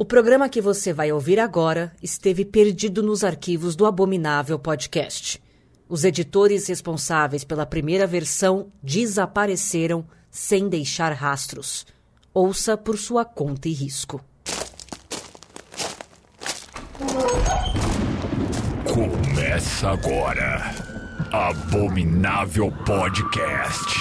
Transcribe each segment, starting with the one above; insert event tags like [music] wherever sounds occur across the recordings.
O programa que você vai ouvir agora esteve perdido nos arquivos do Abominável Podcast. Os editores responsáveis pela primeira versão desapareceram sem deixar rastros. Ouça por sua conta e risco. Começa agora. Abominável Podcast.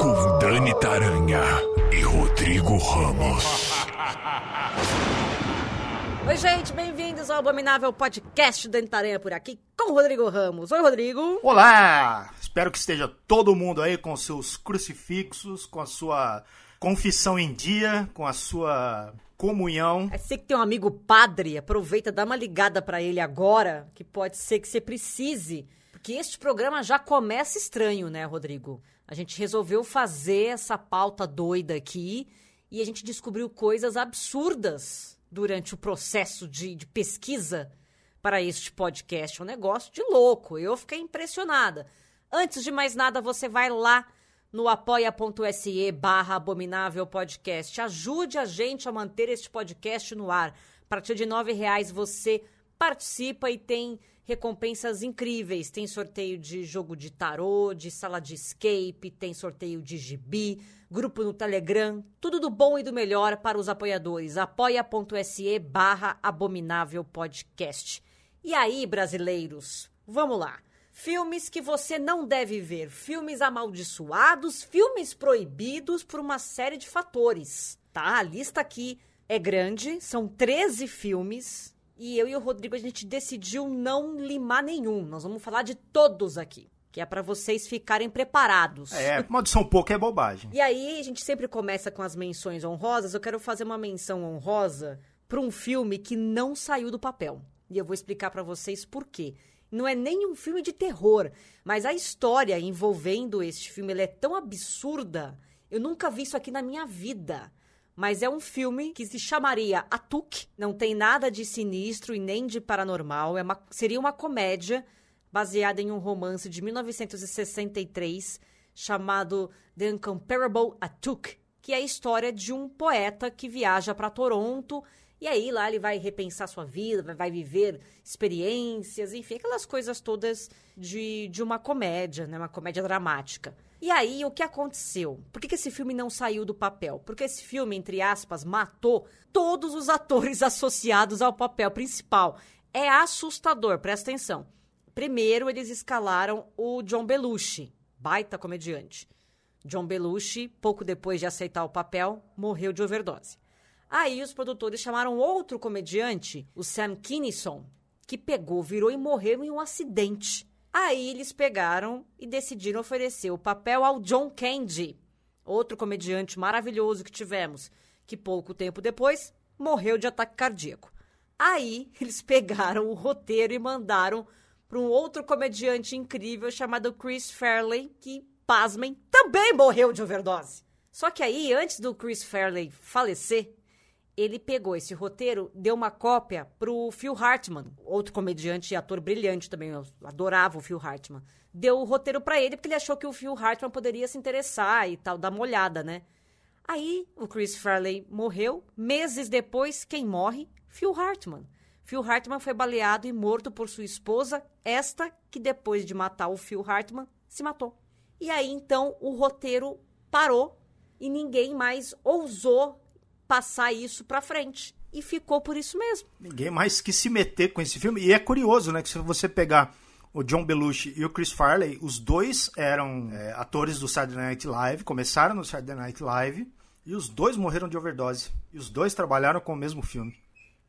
Com Dani Taranha e Rodrigo Ramos. [laughs] Oi, gente, bem-vindos ao Abominável Podcast Dani Taranha por aqui com o Rodrigo Ramos. Oi, Rodrigo. Olá! Espero que esteja todo mundo aí com seus crucifixos, com a sua confissão em dia, com a sua comunhão. É você que tem um amigo padre, aproveita, dá uma ligada pra ele agora, que pode ser que você precise. Porque este programa já começa estranho, né, Rodrigo? A gente resolveu fazer essa pauta doida aqui e a gente descobriu coisas absurdas durante o processo de, de pesquisa para este podcast. É um negócio de louco. Eu fiquei impressionada. Antes de mais nada, você vai lá no apoia.se barra abominável podcast. Ajude a gente a manter este podcast no ar. A partir de nove reais você participa e tem recompensas incríveis. Tem sorteio de jogo de tarô, de sala de escape, tem sorteio de gibi, grupo no Telegram, tudo do bom e do melhor para os apoiadores. apoia.se barra abominável podcast. E aí, brasileiros, vamos lá. Filmes que você não deve ver, filmes amaldiçoados, filmes proibidos por uma série de fatores, tá? A lista aqui é grande, são 13 filmes, e eu e o Rodrigo a gente decidiu não limar nenhum. Nós vamos falar de todos aqui, que é para vocês ficarem preparados. É, maldição pouco é bobagem. E aí, a gente sempre começa com as menções honrosas. Eu quero fazer uma menção honrosa para um filme que não saiu do papel. E eu vou explicar para vocês por quê. Não é nem um filme de terror, mas a história envolvendo este filme é tão absurda. Eu nunca vi isso aqui na minha vida. Mas é um filme que se chamaria Atuk. Não tem nada de sinistro e nem de paranormal. É uma, seria uma comédia baseada em um romance de 1963 chamado The Incomparable Atuk, que é a história de um poeta que viaja para Toronto e aí lá ele vai repensar sua vida, vai viver experiências, enfim, aquelas coisas todas de, de uma comédia, né? Uma comédia dramática. E aí, o que aconteceu? Por que, que esse filme não saiu do papel? Porque esse filme, entre aspas, matou todos os atores [laughs] associados ao papel principal. É assustador, presta atenção. Primeiro, eles escalaram o John Belushi, baita comediante. John Belushi, pouco depois de aceitar o papel, morreu de overdose. Aí os produtores chamaram outro comediante, o Sam Kinison, que pegou, virou e morreu em um acidente. Aí eles pegaram e decidiram oferecer o papel ao John Candy, outro comediante maravilhoso que tivemos, que pouco tempo depois morreu de ataque cardíaco. Aí [laughs] eles pegaram o roteiro e mandaram para um outro comediante incrível chamado Chris Fairley, que, pasmem, também morreu de overdose. Só que aí, antes do Chris Fairley falecer, ele pegou esse roteiro, deu uma cópia pro Phil Hartman, outro comediante e ator brilhante também, eu adorava o Phil Hartman. Deu o roteiro para ele porque ele achou que o Phil Hartman poderia se interessar e tal, dar uma olhada, né? Aí o Chris Farley morreu, meses depois, quem morre? Phil Hartman. Phil Hartman foi baleado e morto por sua esposa, esta que depois de matar o Phil Hartman, se matou. E aí então o roteiro parou e ninguém mais ousou passar isso pra frente. E ficou por isso mesmo. Ninguém mais quis se meter com esse filme. E é curioso, né? Que se você pegar o John Belushi e o Chris Farley, os dois eram é, atores do Saturday Night Live, começaram no Saturday Night Live, e os dois morreram de overdose. E os dois trabalharam com o mesmo filme.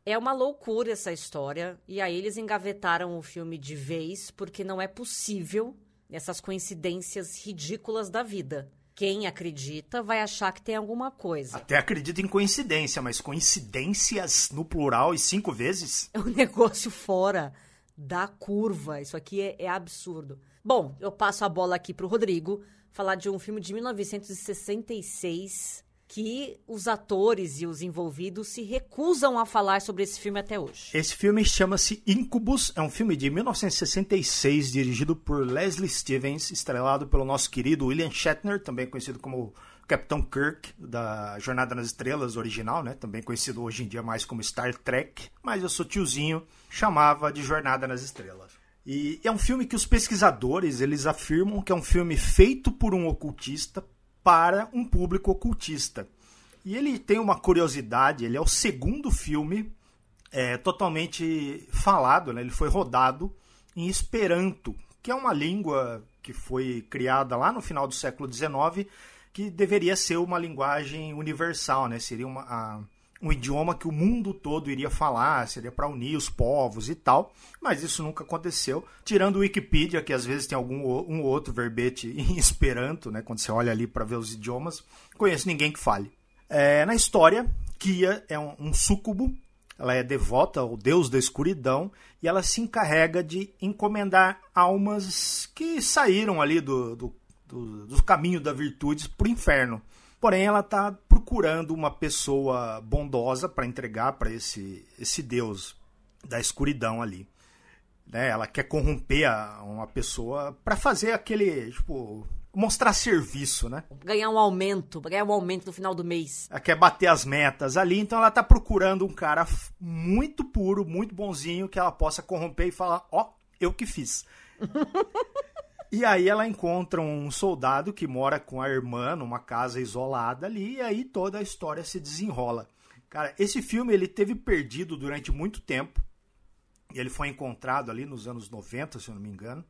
É uma loucura essa história. E aí eles engavetaram o filme de vez, porque não é possível essas coincidências ridículas da vida. Quem acredita vai achar que tem alguma coisa. Até acredita em coincidência, mas coincidências no plural e cinco vezes? [laughs] É um negócio fora da curva. Isso aqui é, é absurdo. Bom, eu passo a bola aqui pro Rodrigo falar de um filme de 1966 que os atores e os envolvidos se recusam a falar sobre esse filme até hoje. Esse filme chama-se Incubus, é um filme de 1966 dirigido por Leslie Stevens, estrelado pelo nosso querido William Shatner, também conhecido como Capitão Kirk, da Jornada nas Estrelas original, né? Também conhecido hoje em dia mais como Star Trek, mas eu sou tiozinho, chamava de Jornada nas Estrelas. E é um filme que os pesquisadores, eles afirmam que é um filme feito por um ocultista para um público ocultista. E ele tem uma curiosidade, ele é o segundo filme é, totalmente falado, né? ele foi rodado em Esperanto, que é uma língua que foi criada lá no final do século XIX, que deveria ser uma linguagem universal, né? seria uma, a, um idioma que o mundo todo iria falar, seria para unir os povos e tal, mas isso nunca aconteceu. Tirando o Wikipedia, que às vezes tem algum um outro verbete [laughs] em Esperanto, né? quando você olha ali para ver os idiomas, conheço ninguém que fale. É, na história, Kia é um, um súcubo ela é devota ao deus da escuridão e ela se encarrega de encomendar almas que saíram ali do, do, do, do caminho da virtude para o inferno. Porém, ela está procurando uma pessoa bondosa para entregar para esse, esse deus da escuridão ali. Né? Ela quer corromper a, uma pessoa para fazer aquele, tipo, mostrar serviço, né? Ganhar um aumento, ganhar um aumento no final do mês. Ela quer bater as metas ali, então ela tá procurando um cara muito puro, muito bonzinho, que ela possa corromper e falar, ó, oh, eu que fiz. [laughs] e aí ela encontra um soldado que mora com a irmã numa casa isolada ali, e aí toda a história se desenrola. Cara, esse filme ele teve perdido durante muito tempo. Ele foi encontrado ali nos anos 90, se eu não me engano.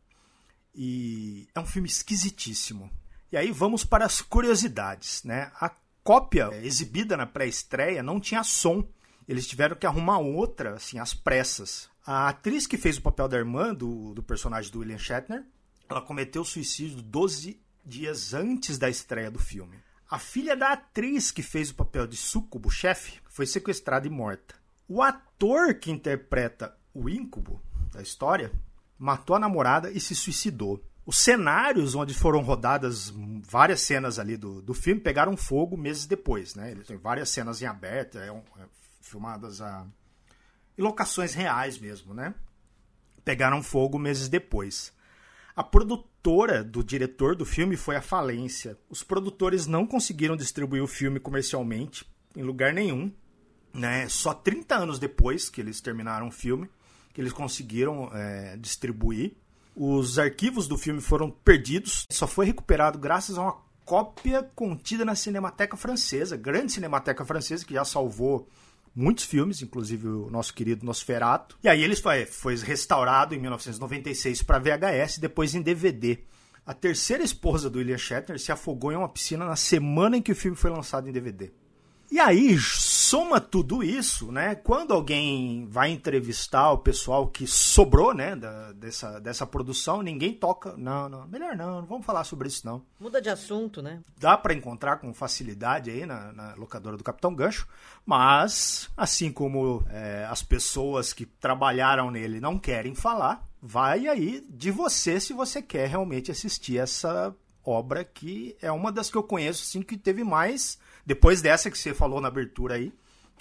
E é um filme esquisitíssimo. E aí vamos para as curiosidades, né? A cópia exibida na pré-estreia não tinha som. Eles tiveram que arrumar outra, assim, às pressas. A atriz que fez o papel da irmã do, do personagem do William Shatner, ela cometeu suicídio 12 dias antes da estreia do filme. A filha da atriz que fez o papel de Sucubo, chefe, foi sequestrada e morta. O ator que interpreta o Incubo da história matou a namorada e se suicidou. Os cenários onde foram rodadas várias cenas ali do, do filme pegaram fogo meses depois, né? Ele tem várias cenas em aberto, é, um, é filmadas a, em locações reais mesmo, né? Pegaram fogo meses depois. A produtora do diretor do filme foi à falência. Os produtores não conseguiram distribuir o filme comercialmente em lugar nenhum, né? Só 30 anos depois que eles terminaram o filme que eles conseguiram é, distribuir. Os arquivos do filme foram perdidos, só foi recuperado graças a uma cópia contida na Cinemateca Francesa, grande Cinemateca Francesa, que já salvou muitos filmes, inclusive o nosso querido Nosferato. E aí ele foi, foi restaurado em 1996 para VHS depois em DVD. A terceira esposa do William Shatner se afogou em uma piscina na semana em que o filme foi lançado em DVD. E aí, soma tudo isso, né? Quando alguém vai entrevistar o pessoal que sobrou, né, da, dessa, dessa produção, ninguém toca. Não, não, melhor não, não vamos falar sobre isso não. Muda de assunto, né? Dá para encontrar com facilidade aí na, na, locadora do Capitão Gancho, mas assim como é, as pessoas que trabalharam nele não querem falar, vai aí de você se você quer realmente assistir essa obra que é uma das que eu conheço assim que teve mais depois dessa que você falou na abertura aí,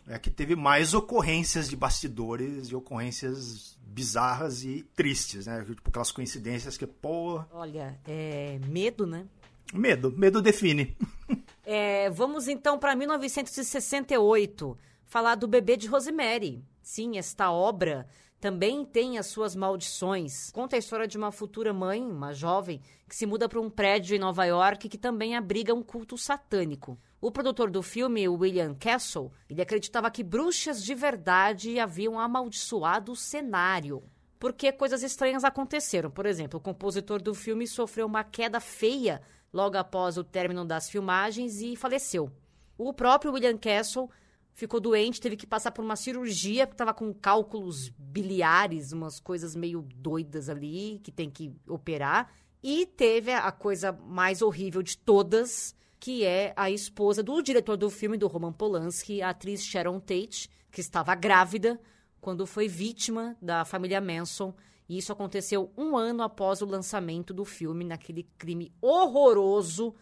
é que teve mais ocorrências de bastidores e ocorrências bizarras e tristes, né? Tipo aquelas coincidências que, pô. Olha, é medo, né? Medo, medo define. [laughs] é, vamos então para 1968, falar do bebê de Rosemary. Sim, esta obra também tem as suas maldições. Conta a história de uma futura mãe, uma jovem, que se muda para um prédio em Nova York que também abriga um culto satânico. O produtor do filme, William Castle, ele acreditava que bruxas de verdade haviam amaldiçoado o cenário. Porque coisas estranhas aconteceram. Por exemplo, o compositor do filme sofreu uma queda feia logo após o término das filmagens e faleceu. O próprio William Castle ficou doente, teve que passar por uma cirurgia, porque estava com cálculos biliares, umas coisas meio doidas ali, que tem que operar. E teve a coisa mais horrível de todas, que é a esposa do diretor do filme, do Roman Polanski, a atriz Sharon Tate, que estava grávida quando foi vítima da família Manson. E isso aconteceu um ano após o lançamento do filme, naquele crime horroroso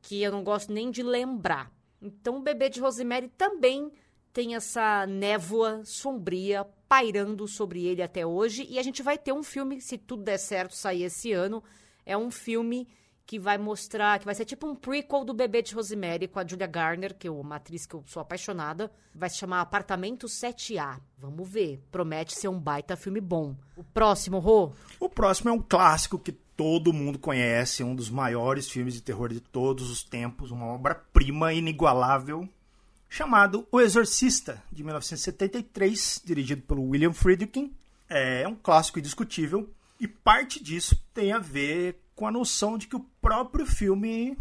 que eu não gosto nem de lembrar. Então, o bebê de Rosemary também tem essa névoa sombria pairando sobre ele até hoje. E a gente vai ter um filme, se tudo der certo, sair esse ano. É um filme que vai mostrar, que vai ser tipo um prequel do Bebê de Rosemary com a Julia Garner, que é uma atriz que eu sou apaixonada. Vai se chamar Apartamento 7A. Vamos ver. Promete ser um baita filme bom. O próximo, Rô? O próximo é um clássico que todo mundo conhece, um dos maiores filmes de terror de todos os tempos, uma obra-prima inigualável, chamado O Exorcista, de 1973, dirigido pelo William Friedkin. É um clássico indiscutível e parte disso tem a ver com a noção de que o próprio filme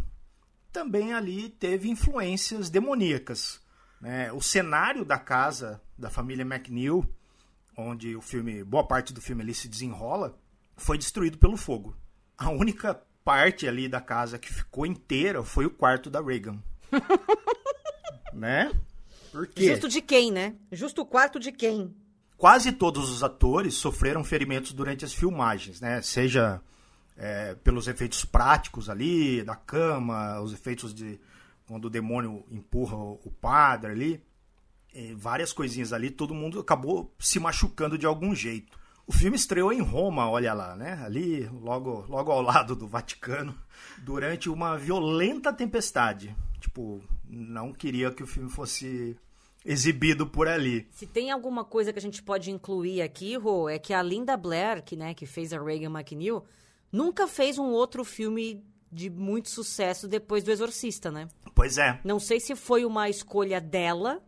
também ali teve influências demoníacas. Né? O cenário da casa da família McNeil, onde o filme, boa parte do filme ali se desenrola, foi destruído pelo fogo. A única parte ali da casa que ficou inteira foi o quarto da Reagan. [laughs] né? Por quê? Justo de quem, né? Justo o quarto de quem? Quase todos os atores sofreram ferimentos durante as filmagens, né? Seja é, pelos efeitos práticos ali, da cama, os efeitos de quando o demônio empurra o padre ali, várias coisinhas ali, todo mundo acabou se machucando de algum jeito. O filme estreou em Roma, olha lá, né? Ali, logo, logo ao lado do Vaticano, [laughs] durante uma violenta tempestade. Tipo, não queria que o filme fosse exibido por ali. Se tem alguma coisa que a gente pode incluir aqui, Rô, é que a Linda Blair, que, né, que fez a Reagan McNeil, nunca fez um outro filme de muito sucesso depois do Exorcista, né? Pois é. Não sei se foi uma escolha dela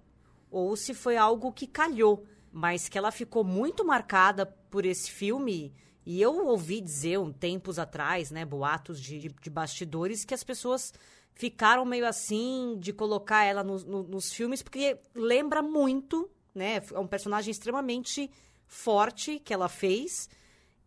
ou se foi algo que calhou, mas que ela ficou muito marcada por esse filme. E eu ouvi dizer um tempos atrás, né, boatos de, de bastidores, que as pessoas ficaram meio assim de colocar ela no, no, nos filmes, porque lembra muito, né? É um personagem extremamente forte que ela fez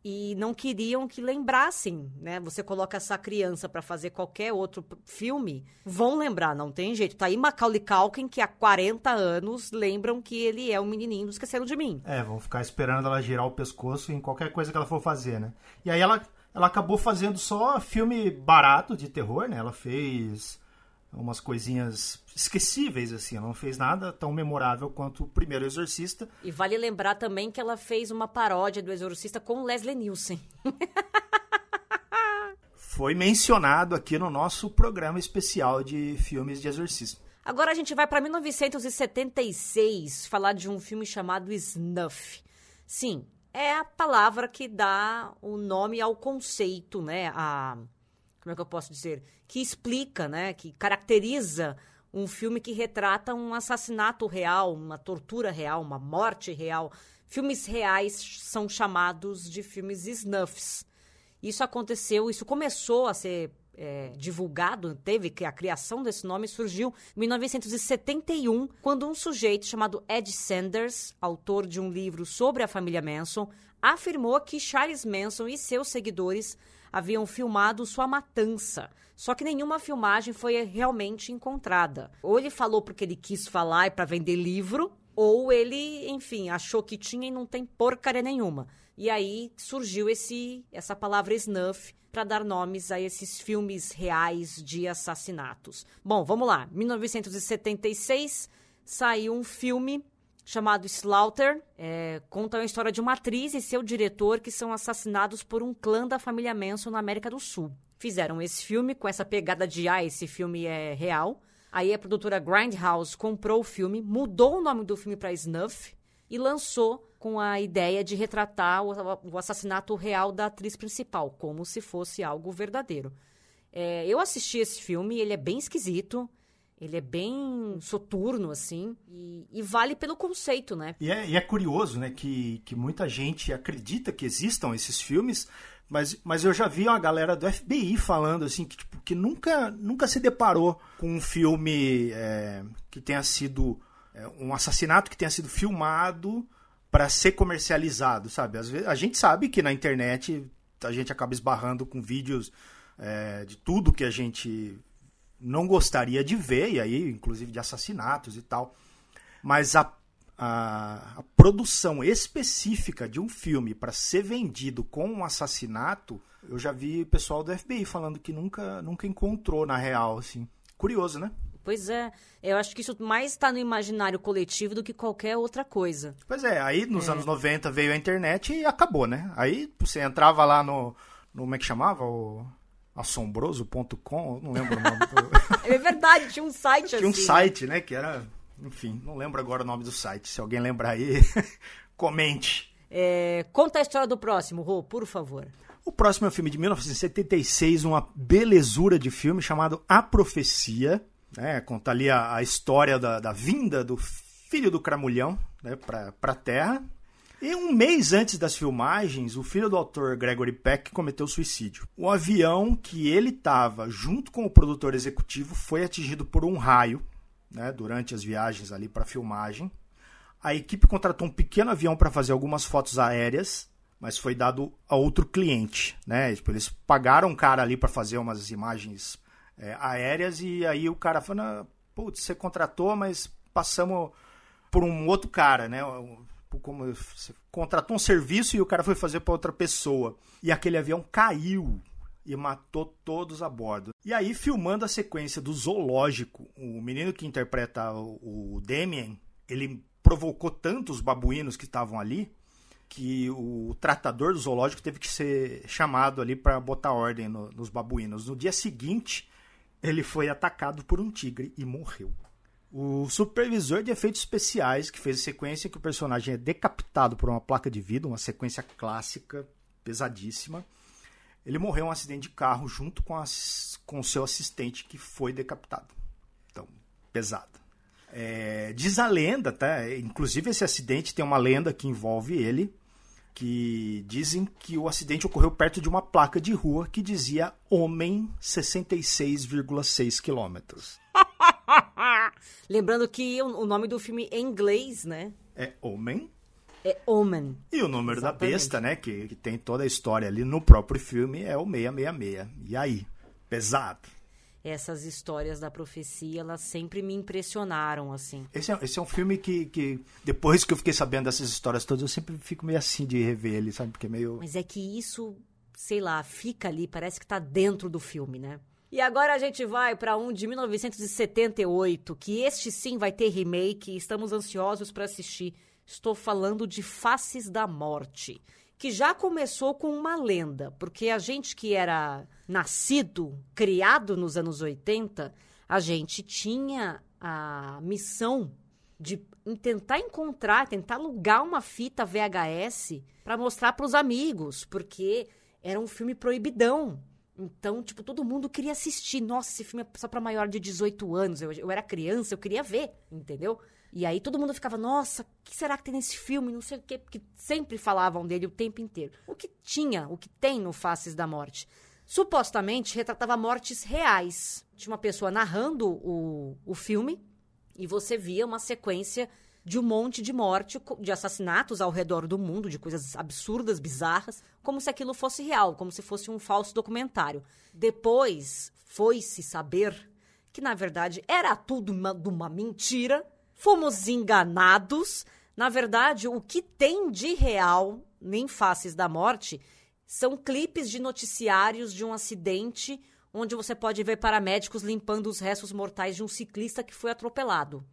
e não queriam que lembrassem, né? Você coloca essa criança para fazer qualquer outro filme, vão lembrar, não tem jeito. Tá aí Macaulay Culkin, que há 40 anos lembram que ele é o menininho do Esqueceram de Mim. É, vão ficar esperando ela girar o pescoço em qualquer coisa que ela for fazer, né? E aí ela, ela acabou fazendo só filme barato de terror, né? Ela fez umas coisinhas esquecíveis, assim. Ela não fez nada tão memorável quanto o primeiro Exorcista. E vale lembrar também que ela fez uma paródia do Exorcista com Leslie Nielsen. [laughs] Foi mencionado aqui no nosso programa especial de filmes de exorcismo. Agora a gente vai para 1976 falar de um filme chamado Snuff. Sim, é a palavra que dá o nome ao conceito, né? A como é que eu posso dizer, que explica, né, que caracteriza um filme que retrata um assassinato real, uma tortura real, uma morte real. Filmes reais são chamados de filmes snuffs. Isso aconteceu, isso começou a ser é, divulgado, teve que a criação desse nome surgiu em 1971, quando um sujeito chamado Ed Sanders, autor de um livro sobre a família Manson, afirmou que Charles Manson e seus seguidores haviam filmado sua matança. Só que nenhuma filmagem foi realmente encontrada. Ou ele falou porque ele quis falar e para vender livro, ou ele, enfim, achou que tinha e não tem porcaria nenhuma. E aí surgiu esse essa palavra snuff para dar nomes a esses filmes reais de assassinatos. Bom, vamos lá. 1976 saiu um filme chamado Slaughter. É, conta a história de uma atriz e seu diretor que são assassinados por um clã da família Manson na América do Sul. Fizeram esse filme com essa pegada de ah, esse filme é real. Aí a produtora Grindhouse comprou o filme, mudou o nome do filme para Snuff e lançou com a ideia de retratar o, assassinato real da atriz principal, como se fosse algo verdadeiro. É, eu assisti esse filme, ele é bem esquisito. Ele é bem soturno, assim, e, e vale pelo conceito, né? E é, e é, curioso, né, que, que muita gente acredita que existam esses filmes, mas, mas eu já vi uma galera do FBI falando, assim, que, tipo, que nunca, nunca se deparou com um filme é, que tenha sido é, um assassinato que tenha sido filmado para ser comercializado, sabe? Às vezes, a gente sabe que na internet a gente acaba esbarrando com vídeos é, de tudo que a gente não gostaria de ver, e aí, inclusive de assassinatos e tal. Mas a, a, a produção específica de um filme para ser vendido com um assassinato, eu já vi pessoal do FBI falando que nunca, nunca encontrou na real, assim. Curioso, né? Pois é, eu acho que isso mais está no imaginário coletivo do que qualquer outra coisa. Pois é, aí nos é. anos 90 veio a internet e acabou, né? Aí você entrava lá no, no como é que chamava? O assombroso.com, não lembro o nome. Do... [laughs] é verdade, tinha um site tinha assim. Tinha um site, né, que era, enfim, não lembro agora o nome do site. Se alguém lembrar aí, [laughs] comente. É, conta a história do próximo, Rô, por favor. O próximo é um filme de 1976, uma belezura de filme chamado A Profecia. Né, conta ali a, a história da, da, vinda do filho do Cramulhão né, para a Terra. E um mês antes das filmagens, o filho do autor Gregory Peck cometeu suicídio. O avião que ele estava junto com o produtor executivo foi atingido por um raio né, durante as viagens ali para filmagem. A equipe contratou um pequeno avião para fazer algumas fotos aéreas, mas foi dado a outro cliente. Né? Tipo, eles pagaram um cara ali para fazer umas imagens é, aéreas e aí o cara falou: putz, você contratou, mas passamos por um outro cara, né? Como você contratou um serviço e o cara foi fazer para outra pessoa. E aquele avião caiu e matou todos a bordo. E aí, filmando a sequência do zoológico, o menino que interpreta o, Damien, ele provocou tanto os babuínos que estavam ali que o tratador do zoológico teve que ser chamado ali para botar ordem no, nos babuínos. No dia seguinte, ele foi atacado por um tigre e morreu. O supervisor de efeitos especiais, que fez a sequência que o personagem é decapitado por uma placa de vidro, uma sequência clássica, pesadíssima, ele morreu em um acidente de carro junto com, com o seu assistente que foi decapitado. Então, pesado. É, diz a lenda, tá? Inclusive esse acidente tem uma lenda que envolve ele, que dizem que o acidente ocorreu perto de uma placa de rua que dizia Homem 66,6 quilômetros. [laughs] [laughs] Lembrando que o nome do filme em inglês, né? É Homem. É Omen. E o número Exatamente. da besta, né? Que, que tem toda a história ali no próprio filme, é o 666. E aí? Pesado essas histórias da profecia, elas sempre me impressionaram, assim. Esse é, esse é um filme que, que, depois que eu fiquei sabendo dessas histórias todas, eu sempre fico meio assim de rever ele, sabe? Porque é meio... Mas é que isso, sei lá, fica ali, parece que tá dentro do filme, né? E agora a gente vai para um de 1978, que este sim vai ter remake e estamos ansiosos para assistir. Estou falando de Faces da Morte que já começou com uma lenda, porque a gente que era nascido, criado nos anos 80, a gente tinha a missão de tentar encontrar, tentar alugar uma fita VHS para mostrar para os amigos, porque era um filme proibidão. Então, tipo, todo mundo queria assistir. Nossa, esse filme é só para maior de 18 anos. Eu, eu era criança, eu queria ver, entendeu? E aí todo mundo ficava, nossa, o que será que tem nesse filme? Não sei o quê, porque sempre falavam dele o tempo inteiro. O que tinha, o que tem no Faces da Morte? Supostamente retratava mortes reais. Tinha uma pessoa narrando o, o filme e você via uma sequência de um monte de morte, de assassinatos ao redor do mundo, de coisas absurdas, bizarras, como se aquilo fosse real, como se fosse um falso documentário. Depois foi-se saber que, na verdade, era tudo uma, uma mentira Fomos enganados. Na verdade, o que tem de real nem Faces da Morte são clipes de noticiários de um acidente onde você pode ver paramédicos limpando os restos mortais de um ciclista que foi atropelado.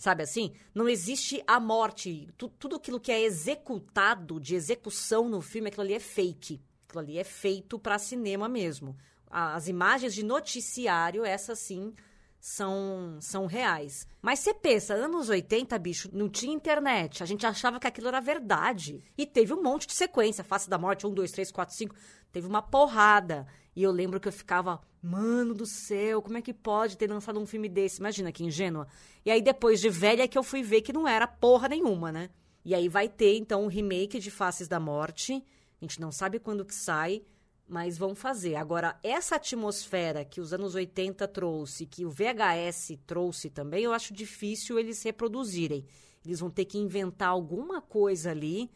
Sabe assim? Não existe a morte. tudo aquilo que é executado de execução no filme, aquilo ali é fake. Aquilo ali é feito para cinema mesmo. As imagens de noticiário, essas sim, são, são reais. Mas você pensa, anos 80, bicho, não tinha internet. A gente achava que aquilo era verdade. E teve um monte de sequência. Face da Morte, 1, 2, 3, 4, 5. Teve uma porrada. E eu lembro que eu ficava, mano do céu, como é que pode ter lançado um filme desse? Imagina que ingênua. E aí, depois de velha, é que eu fui ver que não era porra nenhuma, né? E aí vai ter, então, um remake de Faces da Morte. A gente não sabe quando que sai mas vão fazer. Agora, essa atmosfera que os anos 80 trouxe, que o VHS trouxe também, eu acho difícil eles reproduzirem. Eles vão ter que inventar alguma coisa ali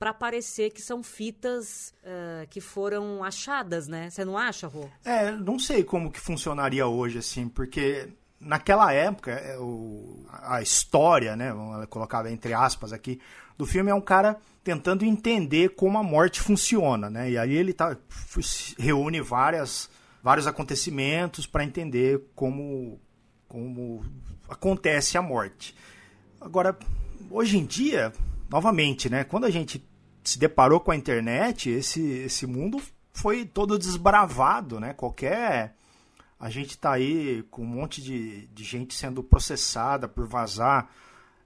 para parecer que são fitas uh, que foram achadas, né? Você não acha, Rô? É, não sei como que funcionaria hoje, assim, porque naquela época, é, o, a história, né, vamos colocar entre aspas aqui, do filme é um cara tentando entender como a morte funciona, né? E aí ele tá, reúne várias, vários acontecimentos para entender como, como acontece a morte. Agora, hoje em dia, novamente, né, quando a gente se deparou com a internet, esse, esse mundo foi todo desbravado, né? Qualquer. A gente tá aí com um monte de, de gente sendo processada por vazar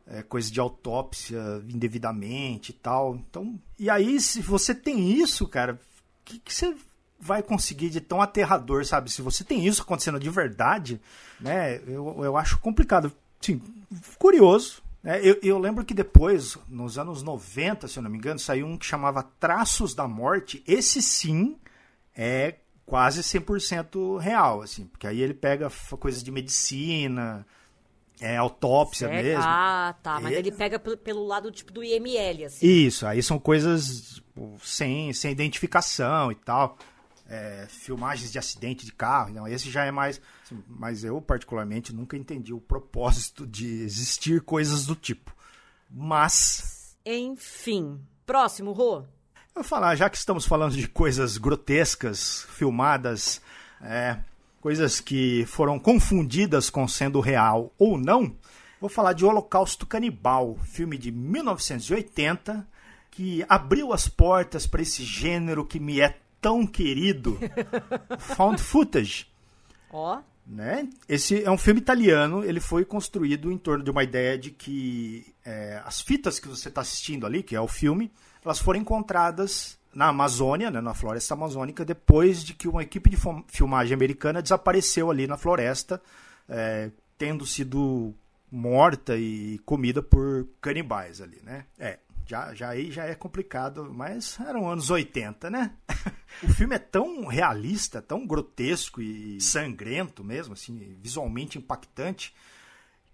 é, coisa de autópsia indevidamente e tal. Então, e aí, se você tem isso, cara, o que, que você vai conseguir de tão aterrador, sabe? Se você tem isso acontecendo de verdade, né? Eu, eu acho complicado. Sim, curioso. Né? Eu, eu lembro que depois, nos anos 90, se eu não me engano, saiu um que chamava Traços da Morte. Esse sim é quase 100% real, assim, porque aí ele pega coisas de medicina, é autópsia Certo? mesmo. Ah, tá. Mas É. ele pega pelo, pelo lado tipo do IML, assim. Isso, aí são coisas tipo, sem, sem identificação e tal. É, filmagens de acidente de carro. Então, esse já é mais. Mas eu, particularmente, nunca entendi o propósito de existir coisas do tipo. Mas, Enfim. Próximo, Rô. eu vou falar, já que estamos falando de coisas grotescas, filmadas, é, coisas que foram confundidas com sendo real ou não, vou falar de Holocausto Canibal, filme de 1980, que abriu as portas para esse gênero que me é tão querido, found footage. Ó. Né? Esse é um filme italiano, ele foi construído em torno de uma ideia de que é, as fitas que você está assistindo ali, que é o filme, elas foram encontradas na Amazônia, né, na floresta amazônica, depois de que uma equipe de filmagem americana desapareceu ali na floresta, é, tendo sido morta e comida por canibais ali, né? É, já, já aí já é complicado, mas eram anos 80, né? [laughs] o filme é tão realista, tão grotesco e sangrento mesmo, assim, visualmente impactante,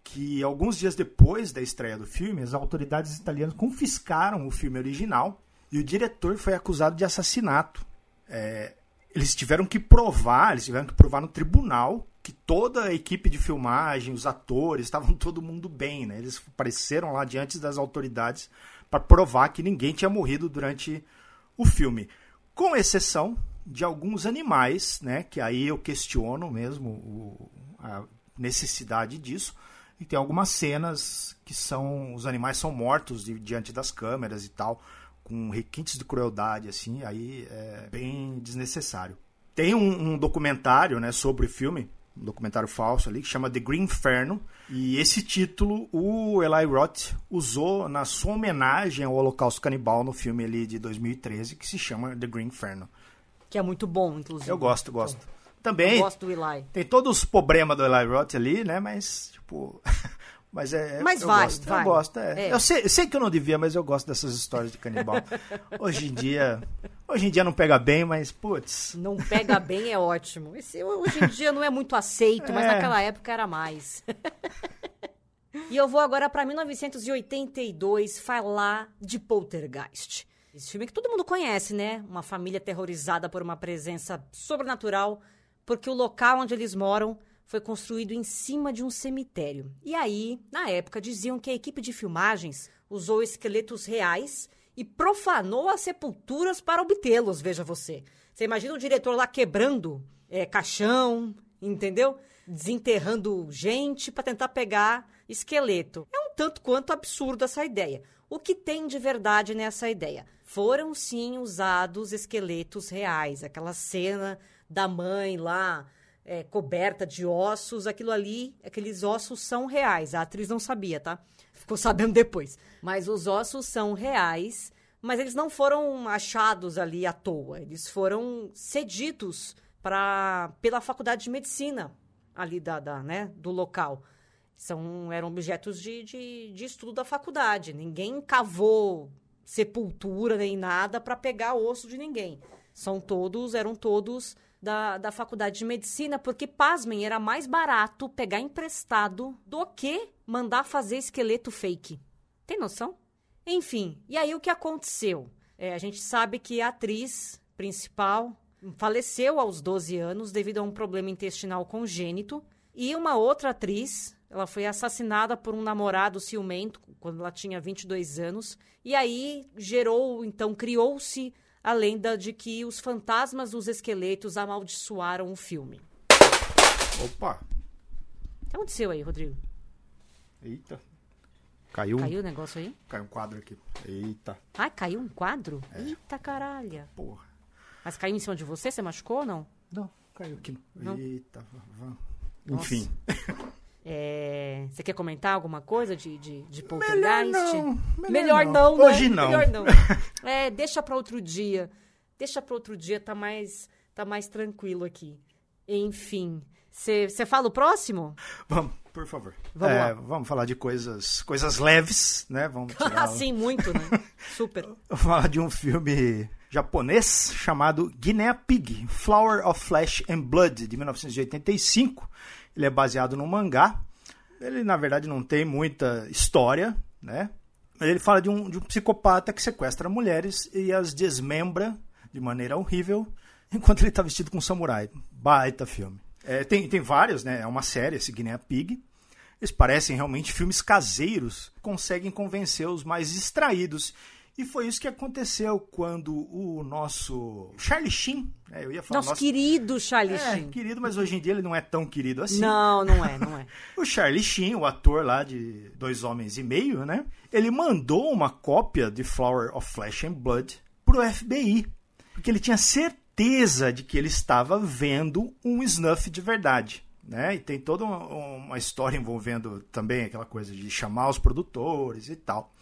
que alguns dias depois da estreia do filme, as autoridades italianas confiscaram o filme original e o diretor foi acusado de assassinato. É, eles tiveram que provar, eles tiveram que provar no tribunal que toda a equipe de filmagem, os atores, estavam [laughs] todo mundo bem, né? Eles apareceram lá diante das autoridades para provar que ninguém tinha morrido durante o filme, com exceção de alguns animais, né? Que aí eu questiono mesmo o- a necessidade disso. E tem algumas cenas que são os animais são mortos di- diante das câmeras e tal, com requintes de crueldade assim, aí é bem desnecessário. Tem um, um documentário, né, sobre o filme, um documentário falso ali que chama The Green Inferno, e esse título o Eli Roth usou na sua homenagem ao Holocausto Canibal no filme ali de 2013 que se chama The Green Inferno. Que é muito bom, inclusive. Eu gosto, gosto. Eu Também gosto do Eli. tem todos os problemas do Eli Roth ali, né? Mas, tipo. [laughs] Mas é. Mas eu vai, gosto, vai. Eu gosto, é. É. Eu, sei, eu sei que eu não devia, mas eu gosto dessas histórias de canibal. [laughs] hoje em dia. Hoje em dia não pega bem, mas, putz. Não pega bem é ótimo. Esse hoje em dia não é muito aceito, mas É. naquela época era mais. [laughs] e eu vou agora para 1982 falar de Poltergeist. Esse filme que todo mundo conhece, né? Uma família aterrorizada por uma presença sobrenatural, porque o local onde eles moram foi construído em cima de um cemitério. E aí, na época, diziam que a equipe de filmagens usou esqueletos reais e profanou as sepulturas para obtê-los, veja você. Você imagina o diretor lá quebrando é, caixão, entendeu? Desenterrando gente para tentar pegar esqueleto. É um tanto quanto absurdo essa ideia. O que tem de verdade nessa ideia? Foram sim usados esqueletos reais, aquela cena da mãe lá é, coberta de ossos, aquilo ali, aqueles ossos são reais. A atriz não sabia, tá? Ficou sabendo depois. Mas os ossos são reais, mas eles não foram achados ali à toa. Eles foram cedidos pra, pela faculdade de medicina ali da, da, né, do local. São, eram objetos de, de, de estudo da faculdade. Ninguém cavou sepultura nem nada para pegar osso de ninguém. São todos, eram todos da, da faculdade de medicina, porque, pasmem, era mais barato pegar emprestado do que mandar fazer esqueleto fake. Tem noção? Enfim, e aí o que aconteceu? É, a gente sabe que a atriz principal faleceu aos 12 anos devido a um problema intestinal congênito. E uma outra atriz, ela foi assassinada por um namorado ciumento quando ela tinha 22 anos. E aí gerou, então, criou-se a lenda de que os fantasmas dos esqueletos amaldiçoaram o filme. Opa! O que aconteceu aí, Rodrigo? Eita. Caiu, Caiu o negócio aí? caiu um quadro aqui. Eita, Ai, caiu um quadro? Eita caralho. porra. Mas caiu em cima de você? Você machucou ou não? Não, caiu aqui. Não? Eita. Nossa. Enfim. [laughs] É, Você quer comentar alguma coisa de, de, de Melhor poltergeist? não. Melhor não, né? Hoje não. Melhor não. [laughs] É, deixa pra outro dia. Deixa pra outro dia, tá mais, tá mais tranquilo aqui. Enfim. Você fala o próximo? Vamos, por favor. Vamos É, lá. vamos falar de coisas, coisas leves, né? Vamos [laughs] tirar Assim, muito, né? [laughs] Super. Vou falar de um filme japonês chamado Guinea Pig, Flower of Flesh and Blood, de 1985. Ele é baseado num mangá. Ele, na verdade, não tem muita história, né? Ele fala de um, de um psicopata que sequestra mulheres e as desmembra de maneira horrível [laughs] enquanto ele está vestido com um samurai. Baita filme. É, tem, tem vários, né? É uma série, esse Guinea Pig. Eles parecem realmente filmes caseiros, conseguem convencer os mais distraídos. E foi isso que aconteceu quando o nosso Charlie Sheen, né, eu ia falar Nosso querido Charlie é, Sheen. querido, mas hoje em dia ele não é tão querido assim. Não, não é, não é. [laughs] O Charlie Sheen, o ator lá de Dois Homens e Meio, né? Ele mandou uma cópia de Flower of Flesh and Blood pro FBI, porque ele tinha certeza de que ele estava vendo um snuff de verdade. Né? E tem toda uma, uma história envolvendo também aquela coisa de chamar os produtores e tal.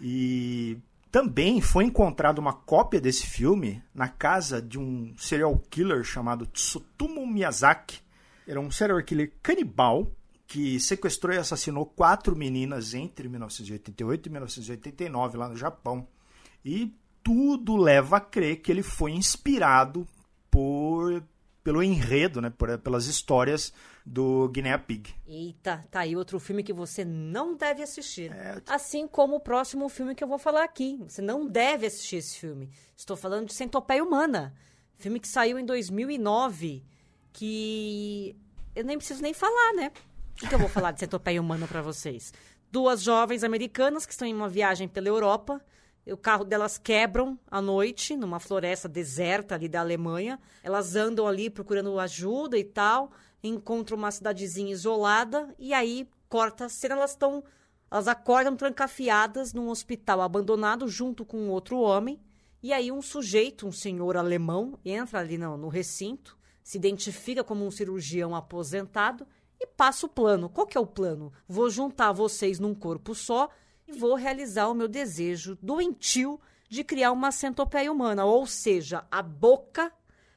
E também foi encontrada uma cópia desse filme na casa de um serial killer chamado Tsutomu Miyazaki. Era um serial killer canibal que sequestrou e assassinou quatro meninas entre 1988 e 1989 lá no Japão. E tudo leva a crer que ele foi inspirado por pelo enredo, né, por, pelas histórias do Guinea Pig. Eita, tá aí outro filme que você não deve assistir. É, Assim como o próximo filme que eu vou falar aqui. Você não deve assistir esse filme. Estou falando de Centopeia Humana. Filme que saiu em 2009, que eu nem preciso nem falar, né? O que, que eu vou falar de [laughs] Centopeia Humana para vocês? Duas jovens americanas que estão em uma viagem pela Europa. O carro delas quebram à noite, numa floresta deserta ali da Alemanha. Elas andam ali procurando ajuda e tal. Encontram uma cidadezinha isolada. E aí, corta a cena, elas estão. Elas acordam trancafiadas num hospital abandonado junto com outro homem. E aí, um sujeito, um senhor alemão, entra ali no, no recinto, se identifica como um cirurgião aposentado e passa o plano. Qual que é o plano? Vou juntar vocês num corpo só e vou realizar o meu desejo doentio de criar uma centopeia humana, ou seja, a boca,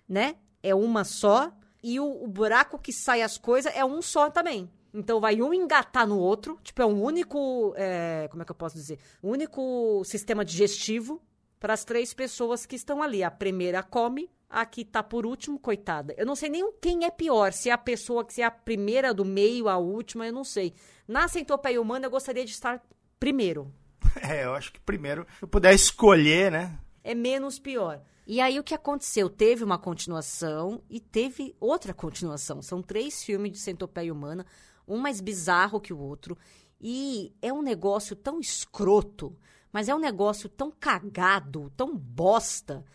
né, é uma só e o, o buraco que sai as coisas é um só também. Então vai um engatar no outro, tipo é um único, é, como é que eu posso dizer, um único sistema digestivo para as três pessoas que estão ali. A primeira come, a que tá por último, coitada. Eu não sei nem quem é pior, se é a pessoa que se é a primeira do meio, a última, eu não sei. Na centopeia humana eu gostaria de estar primeiro. [laughs] É, eu acho que primeiro, se eu puder escolher, né? É menos pior. E aí o que aconteceu? Teve uma continuação e teve outra continuação. São três filmes de centopeia humana, um mais bizarro que o outro. E é um negócio tão escroto, mas é um negócio tão cagado, tão bosta,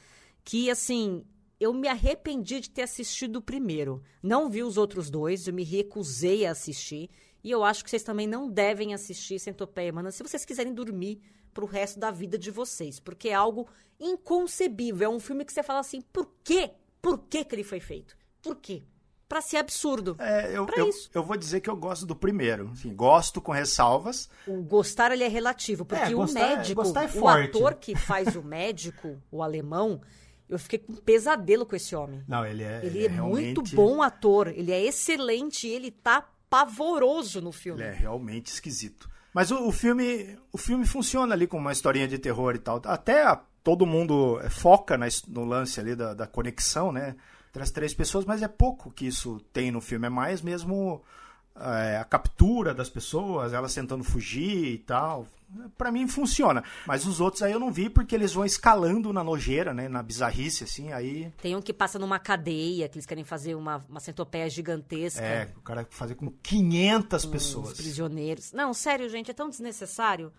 que assim, eu me arrependi de ter assistido o primeiro. Não vi os outros dois, eu me recusei a assistir. E eu acho que vocês também não devem assistir Centopeia Humana se vocês quiserem dormir pro resto da vida de vocês. Porque é algo inconcebível. É um filme que você fala assim, por quê? Por que, que ele foi feito? Por quê? Pra ser absurdo. É, eu, Pra eu, isso. eu vou dizer que eu gosto do primeiro. Assim, gosto com ressalvas. O gostar ele é relativo, porque É, o gostar é- médico, gostar é o ator que [laughs] faz o médico, o alemão, eu fiquei com um pesadelo com esse homem. Não, ele é, Ele é realmente, muito bom ator, ele é excelente, ele tá pavoroso no filme. Ele é realmente esquisito. Mas o, o filme, o filme funciona ali com uma historinha de terror e tal. Até a- todo mundo é, foca na no lance ali da, da conexão, né? Entre as três pessoas, mas é pouco que isso tem no filme. É mais mesmo é, a captura das pessoas, elas tentando fugir e tal. Pra mim funciona. Mas os outros aí eu não vi porque eles vão escalando na nojeira, né? Na bizarrice, assim. Aí Tem um que passa numa cadeia, que eles querem fazer uma, uma centopeia gigantesca. é, o cara fazer com 500 Os pessoas. prisioneiros. Não, sério, gente, é tão desnecessário.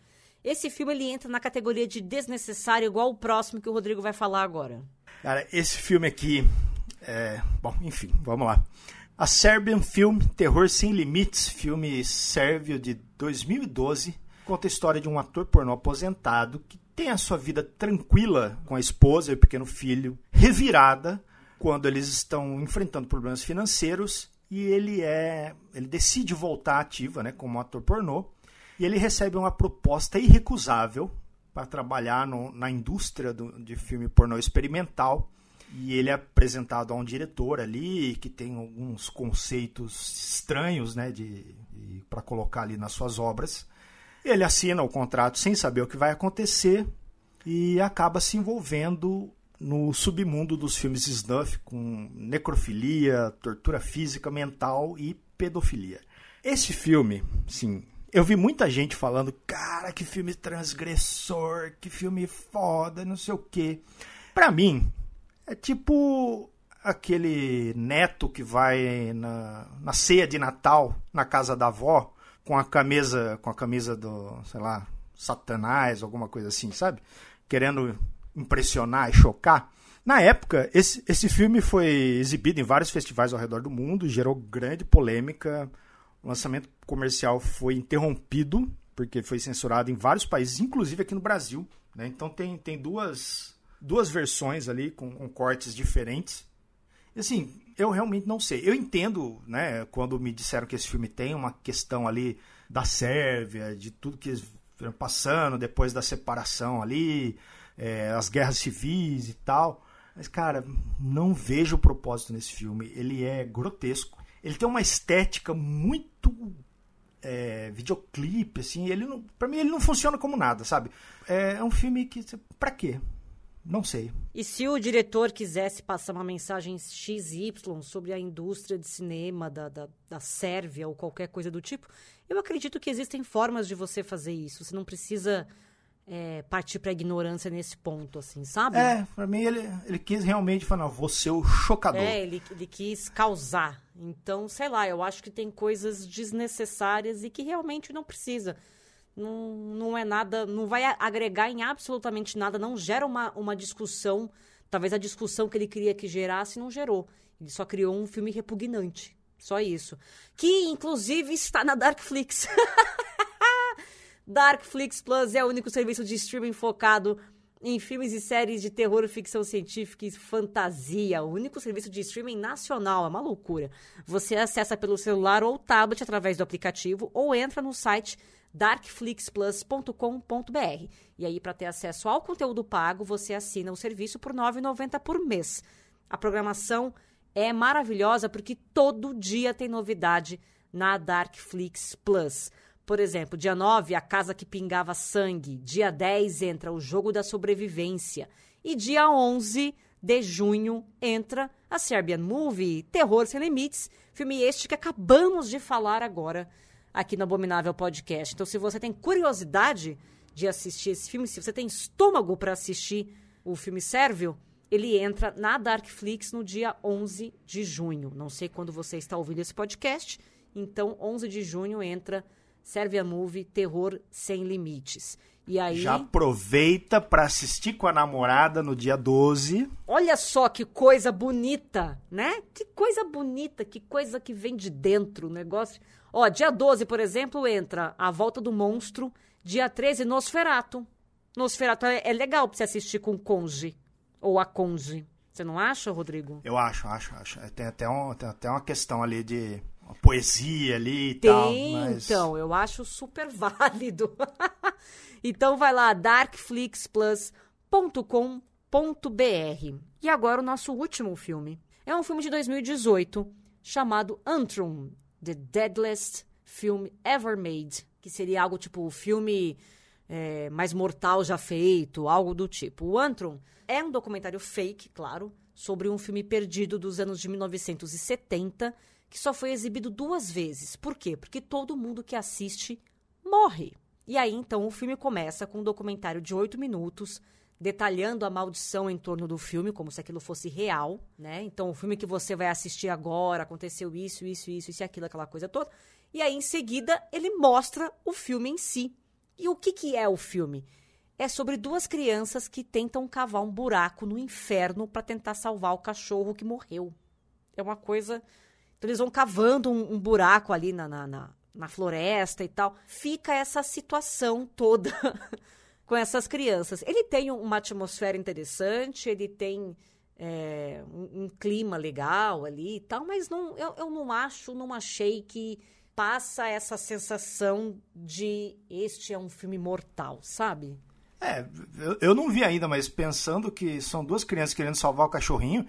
Esse filme ele entra na categoria de desnecessário, igual o próximo que o Rodrigo vai falar agora. Cara, esse filme aqui. É... Bom, enfim, vamos lá. A Serbian Film Terror Sem Limites, filme sérvio de 2012, conta a história de um ator pornô aposentado que tem a sua vida tranquila com a esposa e o pequeno filho, revirada quando eles estão enfrentando problemas financeiros e ele é ele decide voltar ativa, né, como ator pornô, e ele recebe uma proposta irrecusável para trabalhar no, na indústria do, de filme pornô experimental. E ele é apresentado a um diretor ali que tem alguns conceitos estranhos, né, de, de para colocar ali nas suas obras. Ele assina o contrato sem saber o que vai acontecer e acaba se envolvendo no submundo dos filmes snuff com necrofilia, tortura física, mental e pedofilia. Esse filme, sim, eu vi muita gente falando, cara, que filme transgressor, que filme foda, não sei o quê. Pra mim, é tipo aquele neto que vai na, na ceia de Natal na casa da avó com a camisa com a camisa do, sei lá, Satanás, alguma coisa assim, sabe? Querendo impressionar e chocar. Na época, esse, esse filme foi exibido em vários festivais ao redor do mundo, gerou grande polêmica. O lançamento comercial foi interrompido, porque foi censurado em vários países, inclusive aqui no Brasil. Né? Então tem, tem duas, duas versões ali com, com cortes diferentes. Assim, eu realmente não sei. Eu entendo, né, quando me disseram que esse filme tem uma questão ali da Sérvia, de tudo que eles passando depois da separação ali, é, as guerras civis e tal. Mas, cara, não vejo o propósito nesse filme. Ele é grotesco. Ele tem uma estética muito é, videoclipe, assim. Ele não, pra mim, ele não funciona como nada, sabe? É, é um filme que. Pra quê? Não sei. E se o diretor quisesse passar uma mensagem XY sobre a indústria de cinema da, da, da Sérvia ou qualquer coisa do tipo, eu acredito que existem formas de você fazer isso. Você não precisa é, partir para ignorância nesse ponto, assim, sabe? É, para mim ele, ele quis realmente falar, vou ser o chocador. É, ele, ele quis causar. Então, sei lá, eu acho que tem coisas desnecessárias e que realmente não precisa. Não, não é nada, não vai agregar em absolutamente nada, não gera uma, uma discussão. Talvez a discussão que ele queria que gerasse não gerou. Ele só criou um filme repugnante. Só isso. Que, inclusive, está na Darkflix. [laughs] Darkflix Plus é o único serviço de streaming focado em filmes e séries de terror, ficção científica e fantasia. O único serviço de streaming nacional. É uma loucura. Você acessa pelo celular ou tablet através do aplicativo ou entra no site darkflixplus.com.br. E aí, para ter acesso ao conteúdo pago, você assina o serviço por R$ 9,90 por mês. A programação é maravilhosa porque todo dia tem novidade na Darkflix Plus. Por exemplo, dia 9, A Casa que Pingava Sangue. Dia 10 entra O Jogo da Sobrevivência. E dia 11 de junho entra a Serbian Movie Terror Sem Limites, filme este que acabamos de falar agora aqui no Abominável Podcast. Então, se você tem curiosidade de assistir esse filme, se você tem estômago para assistir o filme Sérvio, ele entra na Darkflix no dia 11 de junho. Não sei quando você está ouvindo esse podcast, então 11 de junho entra Serve a Movie Terror Sem Limites. E aí. Já aproveita para assistir com a namorada no dia 12. Olha só que coisa bonita, né? Que coisa bonita, que coisa que vem de dentro o negócio. Ó, dia 12, por exemplo, entra A Volta do Monstro. Dia 13, Nosferato. Nosferato é, é legal pra você assistir com o conge. Ou a conge. Você não acha, Rodrigo? Eu acho, acho, acho. Tem até, um, tem até uma questão ali de uma poesia ali e Tem, tal. Mas... então, eu acho super [laughs] válido. então vai lá, darkflixplus.com.br. E agora o nosso último filme. É um filme de 2018 chamado Antrum, The Deadliest Film Ever Made, que seria algo tipo o filme é, mais mortal já feito, algo do tipo. O Antrum é um documentário fake, claro, sobre um filme perdido dos anos de 1970 que só foi exibido duas vezes. Por quê? Porque todo mundo que assiste morre. E aí então o filme começa com um documentário de oito minutos detalhando a maldição em torno do filme, como se aquilo fosse real, né? Então o filme que você vai assistir agora aconteceu isso, isso, isso, isso e aquilo, aquela coisa toda. E aí em seguida ele mostra o filme em si. E o que, que é o filme? É sobre duas crianças que tentam cavar um buraco no inferno para tentar salvar o cachorro que morreu. É uma coisa então eles vão cavando um, um buraco ali na, na, na, na floresta e tal. Fica essa situação toda [laughs] com essas crianças. Ele tem uma atmosfera interessante, ele tem é, um, um, clima legal ali e tal, mas não, eu, eu não acho, não achei que passa essa sensação de este é um filme mortal, sabe? É, eu, eu não vi ainda, mas pensando que são duas crianças querendo salvar o cachorrinho,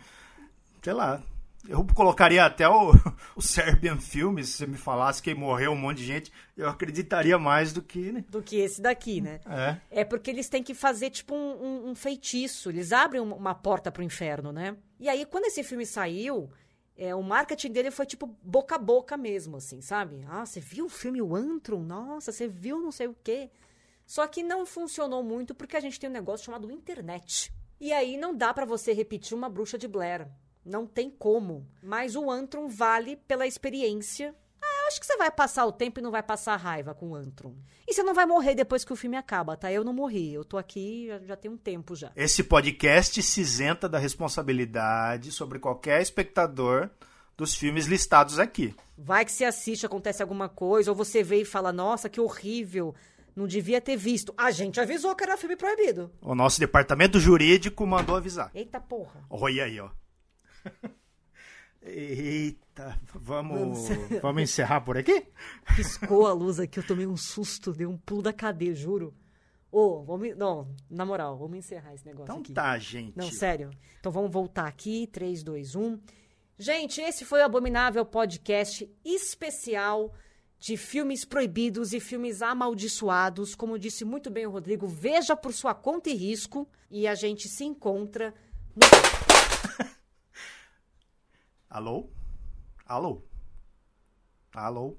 sei lá, eu colocaria até o, [laughs] o Serbian Filmes, se você me falasse que morreu um monte de gente, eu acreditaria mais do que. Né? Do que esse daqui, né? É. É porque eles têm que fazer, tipo, um, um, um feitiço. Eles abrem uma porta pro inferno, né? E aí, quando esse filme saiu, é, o marketing dele foi, tipo, boca a boca mesmo, assim, sabe? Ah, você viu o filme O Antron? Nossa, você viu não sei o quê. Só que não funcionou muito porque a gente tem um negócio chamado internet. E aí não dá para você repetir uma bruxa de Blair. Não tem como. Mas o Antron vale pela experiência. Ah, eu acho que você vai passar o tempo e não vai passar raiva com o Antron. E você não vai morrer depois que o filme acaba, tá? Eu não morri. Eu tô aqui já, já tem um tempo já. Esse podcast se isenta da responsabilidade sobre qualquer espectador dos filmes listados aqui. Vai que você assiste, acontece alguma coisa, ou você vê e fala, nossa, que horrível. Não devia ter visto. A gente avisou que era filme proibido. O nosso departamento jurídico mandou avisar. Eita porra. Olha aí, ó. Eita, vamos, vamos encerrar por aqui? Piscou a luz aqui, eu tomei um susto, dei um pulo da cadeia, juro. Ô, oh, vamos. Não, na moral, vamos encerrar esse negócio então aqui. tá, gente. Não, sério. Então vamos voltar aqui. 3, 2, 1. Gente, esse foi o Abominável Podcast especial de filmes proibidos e filmes amaldiçoados. Como disse muito bem o Rodrigo, veja por sua conta e risco. E a gente se encontra no. Alô? Alô? Alô?